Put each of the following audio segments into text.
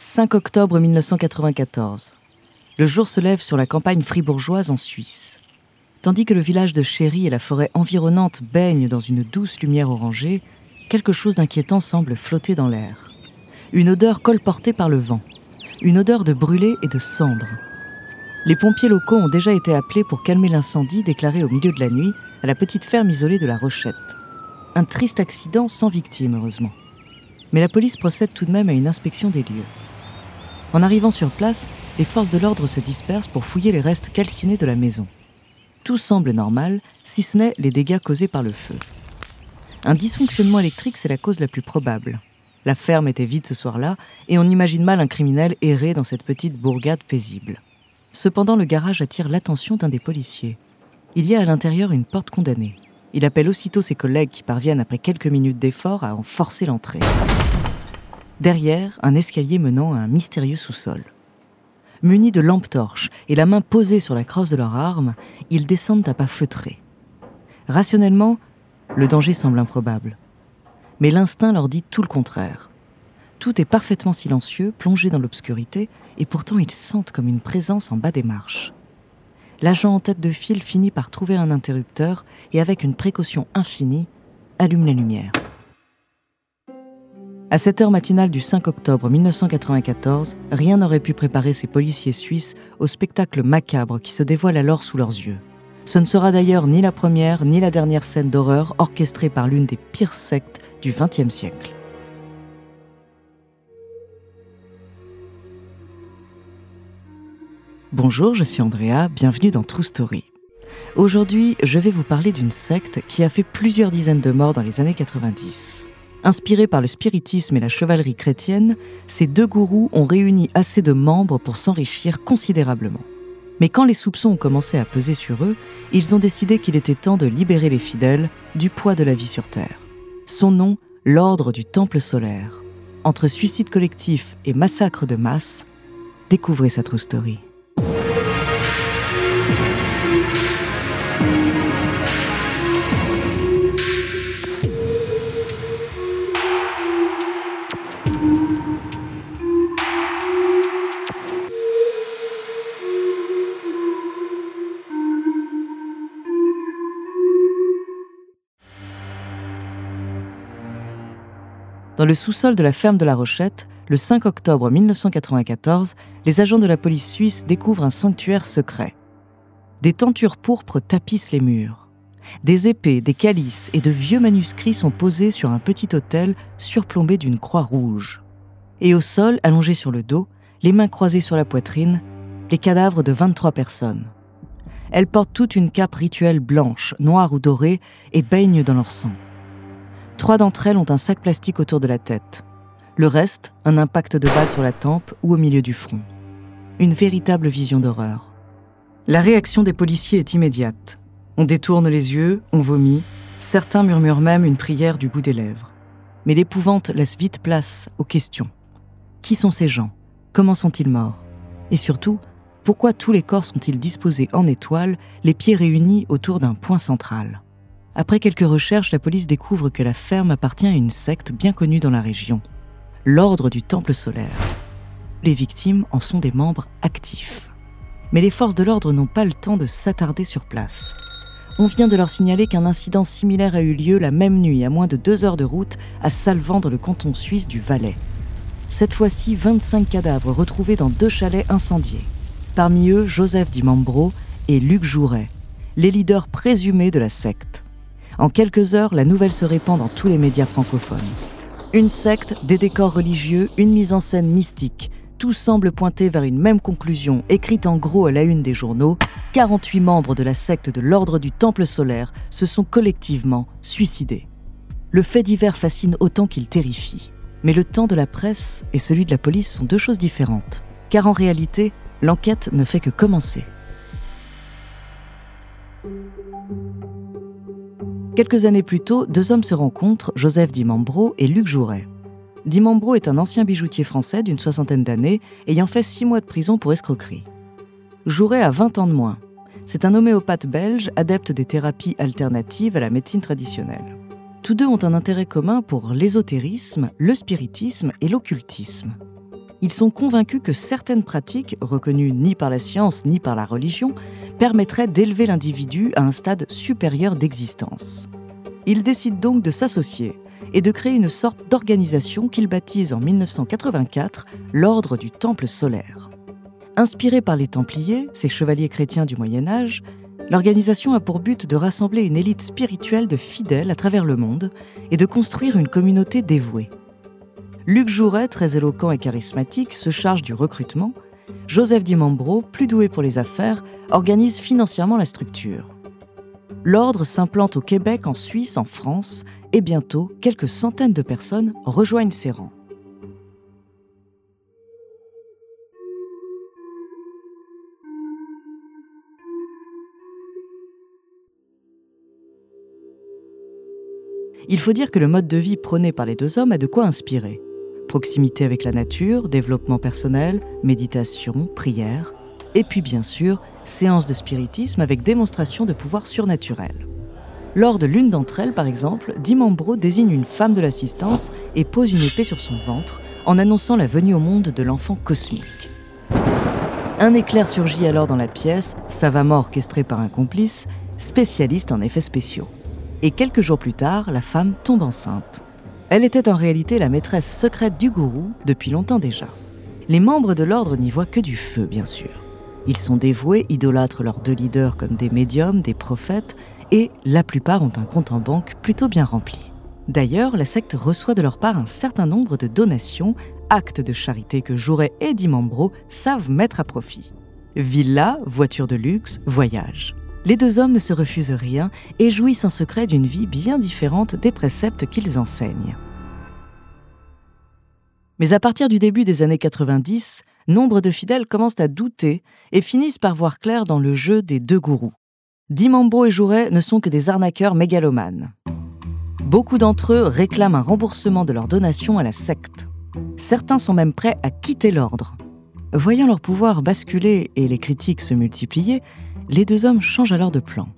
5 octobre 1994. Le jour se lève sur la campagne fribourgeoise en Suisse. Tandis que le village de Chéry et la forêt environnante baignent dans une douce lumière orangée, quelque chose d'inquiétant semble flotter dans l'air. Une odeur colportée par le vent. Une odeur de brûlé et de cendres. Les pompiers locaux ont déjà été appelés pour calmer l'incendie déclaré au milieu de la nuit à la petite ferme isolée de la Rochette. Un triste accident sans victime, heureusement. Mais la police procède tout de même à une inspection des lieux. En arrivant sur place, les forces de l'ordre se dispersent pour fouiller les restes calcinés de la maison. Tout semble normal, si ce n'est les dégâts causés par le feu. Un dysfonctionnement électrique, c'est la cause la plus probable. La ferme était vide ce soir-là, et on imagine mal un criminel errer dans cette petite bourgade paisible. Cependant, le garage attire l'attention d'un des policiers. Il y a à l'intérieur une porte condamnée. Il appelle aussitôt ses collègues qui parviennent après quelques minutes d'effort à en forcer l'entrée. Derrière, un escalier menant à un mystérieux sous-sol. Munis de lampes torches et la main posée sur la crosse de leur arme, ils descendent à pas feutrés. Rationnellement, le danger semble improbable. Mais l'instinct leur dit tout le contraire. Tout est parfaitement silencieux, plongé dans l'obscurité, et pourtant ils sentent comme une présence en bas des marches. L'agent en tête de file finit par trouver un interrupteur et avec une précaution infinie, allume la lumière. À cette heure matinale du 5 octobre 1994, rien n'aurait pu préparer ces policiers suisses au spectacle macabre qui se dévoile alors sous leurs yeux. Ce ne sera d'ailleurs ni la première ni la dernière scène d'horreur orchestrée par l'une des pires sectes du XXe siècle. Bonjour, je suis Andrea, bienvenue dans True Story. Aujourd'hui, je vais vous parler d'une secte qui a fait plusieurs dizaines de morts dans les années 90. Inspirés par le spiritisme et la chevalerie chrétienne, ces deux gourous ont réuni assez de membres pour s'enrichir considérablement. Mais quand les soupçons ont commencé à peser sur eux, ils ont décidé qu'il était temps de libérer les fidèles du poids de la vie sur Terre. Son nom, l'Ordre du Temple solaire. Entre suicide collectif et massacre de masse, découvrez sa story. Dans le sous-sol de la ferme de la Rochette, le 5 octobre 1994, les agents de la police suisse découvrent un sanctuaire secret. Des tentures pourpres tapissent les murs. Des épées, des calices et de vieux manuscrits sont posés sur un petit autel surplombé d'une croix rouge. Et au sol, allongés sur le dos, les mains croisées sur la poitrine, les cadavres de 23 personnes. Elles portent toute une cape rituelle blanche, noire ou dorée et baignent dans leur sang. Trois d'entre elles ont un sac plastique autour de la tête. Le reste, un impact de balle sur la tempe ou au milieu du front. Une véritable vision d'horreur. La réaction des policiers est immédiate. On détourne les yeux, on vomit, certains murmurent même une prière du bout des lèvres. Mais l'épouvante laisse vite place aux questions. Qui sont ces gens? Comment sont-ils morts? Et surtout, pourquoi tous les corps sont-ils disposés en étoile, les pieds réunis autour d'un point central? Après quelques recherches, la police découvre que la ferme appartient à une secte bien connue dans la région, l'Ordre du Temple solaire. Les victimes en sont des membres actifs. Mais les forces de l'ordre n'ont pas le temps de s'attarder sur place. On vient de leur signaler qu'un incident similaire a eu lieu la même nuit, à moins de deux heures de route, à Salvan, dans le canton suisse du Valais. Cette fois-ci, 25 cadavres retrouvés dans deux chalets incendiés. Parmi eux, Joseph Dimambro et Luc Jouret, les leaders présumés de la secte. En quelques heures, la nouvelle se répand dans tous les médias francophones. Une secte, des décors religieux, une mise en scène mystique. Tout semble pointer vers une même conclusion, écrite en gros à la une des journaux. 48 membres de la secte de l'Ordre du Temple solaire se sont collectivement suicidés. Le fait divers fascine autant qu'il terrifie. Mais le temps de la presse et celui de la police sont deux choses différentes. Car en réalité, l'enquête ne fait que commencer. Quelques années plus tôt, deux hommes se rencontrent, Joseph Dimambro et Luc Jouret. Dimambro est un ancien bijoutier français d'une soixantaine d'années, ayant fait six mois de prison pour escroquerie. Jouret a 20 ans de moins. C'est un homéopathe belge, adepte des thérapies alternatives à la médecine traditionnelle. Tous deux ont un intérêt commun pour l'ésotérisme, le spiritisme et l'occultisme. Ils sont convaincus que certaines pratiques, reconnues ni par la science ni par la religion, permettraient d'élever l'individu à un stade supérieur d'existence. Ils décident donc de s'associer et de créer une sorte d'organisation qu'ils baptisent en 1984 l'Ordre du Temple solaire. Inspiré par les Templiers, ces chevaliers chrétiens du Moyen Âge, l'organisation a pour but de rassembler une élite spirituelle de fidèles à travers le monde et de construire une communauté dévouée. Luc Jouret, très éloquent et charismatique, se charge du recrutement. Joseph Dimambro, plus doué pour les affaires, organise financièrement la structure. L'ordre s'implante au Québec, en Suisse, en France, et bientôt, quelques centaines de personnes rejoignent ses rangs. Il faut dire que le mode de vie prôné par les deux hommes a de quoi inspirer proximité avec la nature, développement personnel, méditation, prière, et puis bien sûr, séance de spiritisme avec démonstration de pouvoir surnaturel. Lors de l'une d'entre elles, par exemple, Dimambro désigne une femme de l'assistance et pose une épée sur son ventre en annonçant la venue au monde de l'enfant cosmique. Un éclair surgit alors dans la pièce, savamment orchestré par un complice, spécialiste en effets spéciaux. Et quelques jours plus tard, la femme tombe enceinte. Elle était en réalité la maîtresse secrète du gourou depuis longtemps déjà. Les membres de l'ordre n'y voient que du feu, bien sûr. Ils sont dévoués, idolâtrent leurs deux leaders comme des médiums, des prophètes, et la plupart ont un compte en banque plutôt bien rempli. D'ailleurs, la secte reçoit de leur part un certain nombre de donations, actes de charité que Jouret et Dimambro savent mettre à profit. Villa, voiture de luxe, voyage. Les deux hommes ne se refusent rien et jouissent en secret d'une vie bien différente des préceptes qu'ils enseignent. Mais à partir du début des années 90, nombre de fidèles commencent à douter et finissent par voir clair dans le jeu des deux gourous. Dimambo et Jouret ne sont que des arnaqueurs mégalomanes. Beaucoup d'entre eux réclament un remboursement de leurs donations à la secte. Certains sont même prêts à quitter l'ordre. Voyant leur pouvoir basculer et les critiques se multiplier, les deux hommes changent alors de plan.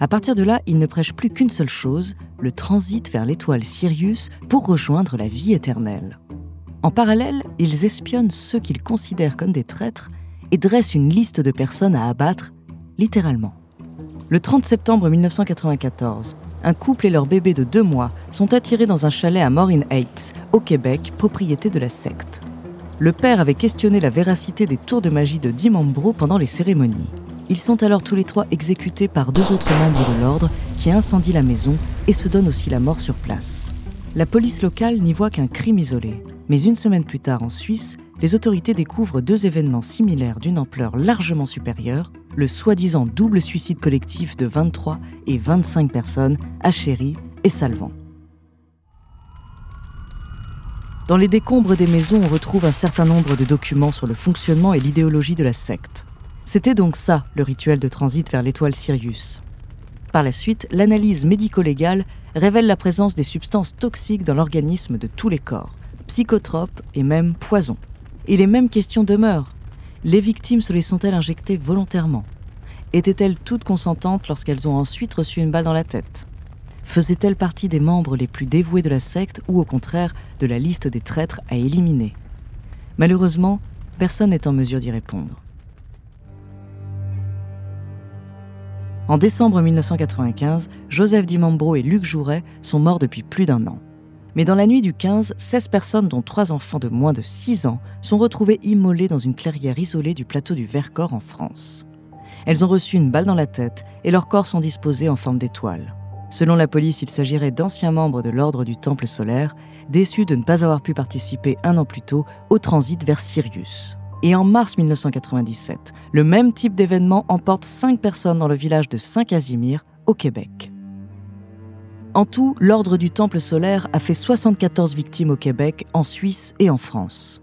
À partir de là, ils ne prêchent plus qu'une seule chose, le transit vers l'étoile Sirius pour rejoindre la vie éternelle. En parallèle, ils espionnent ceux qu'ils considèrent comme des traîtres et dressent une liste de personnes à abattre, littéralement. Le 30 septembre 1994, un couple et leur bébé de deux mois sont attirés dans un chalet à Morin Heights, au Québec, propriété de la secte. Le père avait questionné la véracité des tours de magie de Dimambro pendant les cérémonies. Ils sont alors tous les trois exécutés par deux autres membres de l'ordre qui incendient la maison et se donnent aussi la mort sur place. La police locale n'y voit qu'un crime isolé, mais une semaine plus tard en Suisse, les autorités découvrent deux événements similaires d'une ampleur largement supérieure, le soi-disant double suicide collectif de 23 et 25 personnes à et Salvan. Dans les décombres des maisons, on retrouve un certain nombre de documents sur le fonctionnement et l'idéologie de la secte. C'était donc ça, le rituel de transit vers l'étoile Sirius. Par la suite, l'analyse médico-légale révèle la présence des substances toxiques dans l'organisme de tous les corps, psychotropes et même poisons. Et les mêmes questions demeurent. Les victimes se les sont-elles injectées volontairement? Étaient-elles toutes consentantes lorsqu'elles ont ensuite reçu une balle dans la tête? Faisaient-elles partie des membres les plus dévoués de la secte ou au contraire de la liste des traîtres à éliminer? Malheureusement, personne n'est en mesure d'y répondre. En décembre 1995, Joseph Dimambro et Luc Jouret sont morts depuis plus d'un an. Mais dans la nuit du 15, 16 personnes, dont 3 enfants de moins de 6 ans, sont retrouvées immolées dans une clairière isolée du plateau du Vercors en France. Elles ont reçu une balle dans la tête et leurs corps sont disposés en forme d'étoile. Selon la police, il s'agirait d'anciens membres de l'ordre du Temple solaire, déçus de ne pas avoir pu participer un an plus tôt au transit vers Sirius. Et en mars 1997, le même type d'événement emporte cinq personnes dans le village de Saint-Casimir, au Québec. En tout, l'Ordre du Temple solaire a fait 74 victimes au Québec, en Suisse et en France.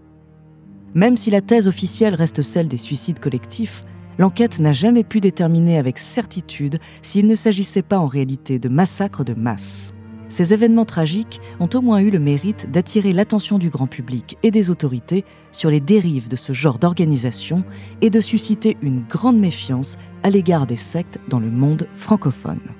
Même si la thèse officielle reste celle des suicides collectifs, l'enquête n'a jamais pu déterminer avec certitude s'il ne s'agissait pas en réalité de massacres de masse. Ces événements tragiques ont au moins eu le mérite d'attirer l'attention du grand public et des autorités sur les dérives de ce genre d'organisation et de susciter une grande méfiance à l'égard des sectes dans le monde francophone.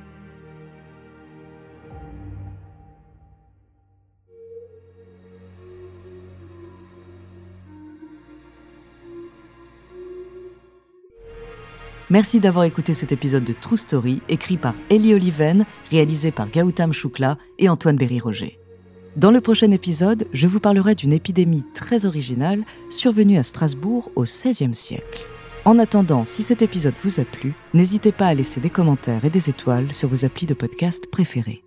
Merci d'avoir écouté cet épisode de True Story, écrit par Ellie Oliven, réalisé par Gautam Choukla et Antoine Berry-Roger. Dans le prochain épisode, je vous parlerai d'une épidémie très originale survenue à Strasbourg au XVIe siècle. En attendant, si cet épisode vous a plu, n'hésitez pas à laisser des commentaires et des étoiles sur vos applis de podcast préférés.